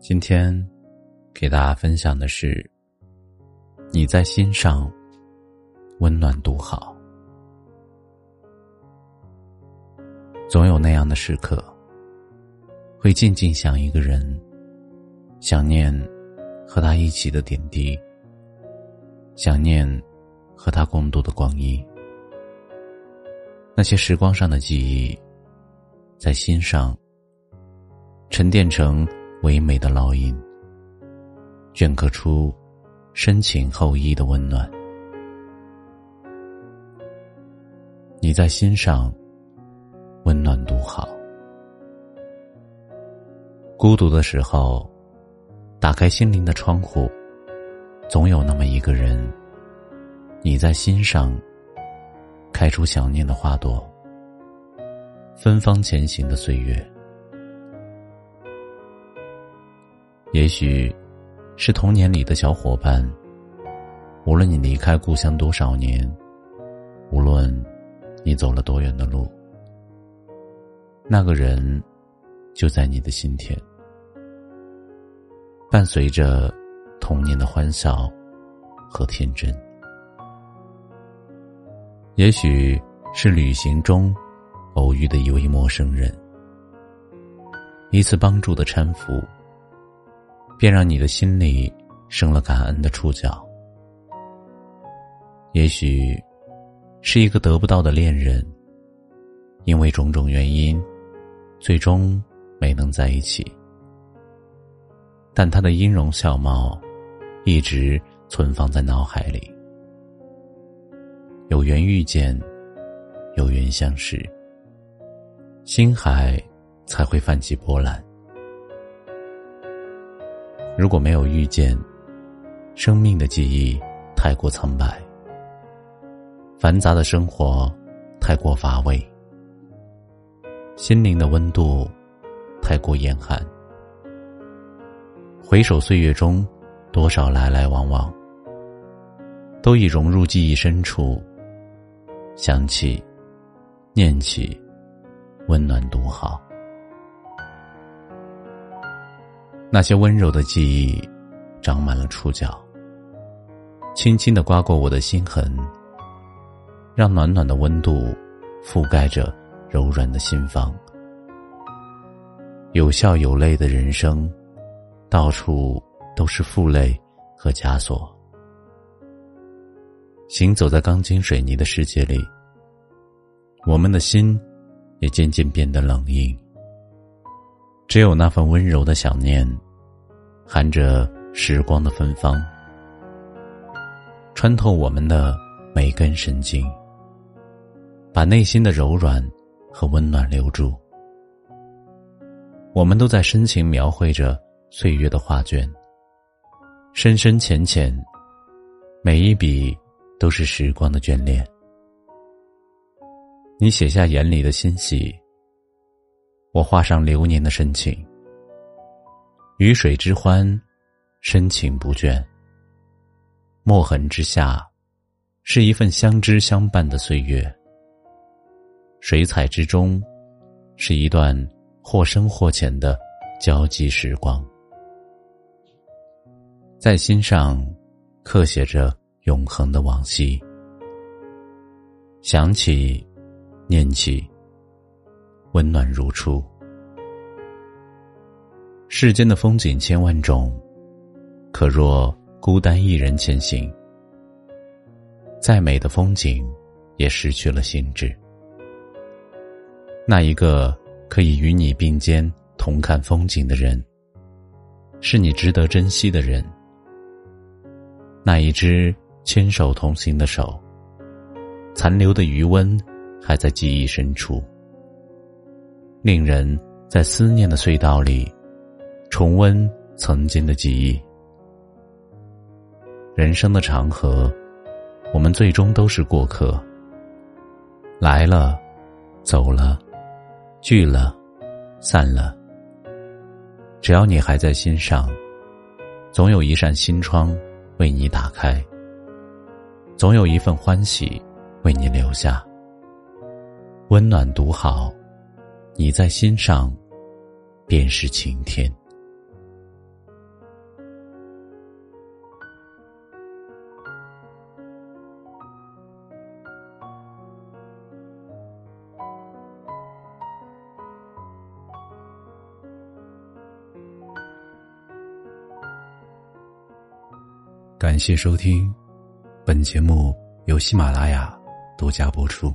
今天给大家分享的是：你在心上温暖独好。总有那样的时刻，会静静想一个人，想念和他一起的点滴，想念和他共度的光阴。那些时光上的记忆，在心上沉淀成。唯美的烙印，镌刻出深情厚谊的温暖。你在心上，温暖独好。孤独的时候，打开心灵的窗户，总有那么一个人。你在心上，开出想念的花朵，芬芳前行的岁月。也许，是童年里的小伙伴。无论你离开故乡多少年，无论你走了多远的路，那个人就在你的心田，伴随着童年的欢笑和天真。也许是旅行中偶遇的一位陌生人，一次帮助的搀扶。便让你的心里生了感恩的触角。也许，是一个得不到的恋人，因为种种原因，最终没能在一起。但他的音容笑貌，一直存放在脑海里。有缘遇见，有缘相识，心海才会泛起波澜。如果没有遇见，生命的记忆太过苍白，繁杂的生活太过乏味，心灵的温度太过严寒。回首岁月中，多少来来往往，都已融入记忆深处。想起，念起，温暖独好。那些温柔的记忆，长满了触角，轻轻的刮过我的心痕，让暖暖的温度覆盖着柔软的心房。有笑有泪的人生，到处都是负累和枷锁。行走在钢筋水泥的世界里，我们的心也渐渐变得冷硬。只有那份温柔的想念，含着时光的芬芳，穿透我们的每根神经，把内心的柔软和温暖留住。我们都在深情描绘着岁月的画卷，深深浅浅，每一笔都是时光的眷恋。你写下眼里的欣喜。我画上流年的深情，雨水之欢，深情不倦。墨痕之下，是一份相知相伴的岁月。水彩之中，是一段或深或浅的交集时光。在心上，刻写着永恒的往昔。想起，念起。温暖如初。世间的风景千万种，可若孤单一人前行，再美的风景也失去了兴致。那一个可以与你并肩同看风景的人，是你值得珍惜的人。那一只牵手同行的手，残留的余温还在记忆深处。令人在思念的隧道里，重温曾经的记忆。人生的长河，我们最终都是过客。来了，走了，聚了，散了。只要你还在心上，总有一扇心窗为你打开，总有一份欢喜为你留下。温暖独好，你在心上，便是晴天。感谢收听，本节目由喜马拉雅独家播出。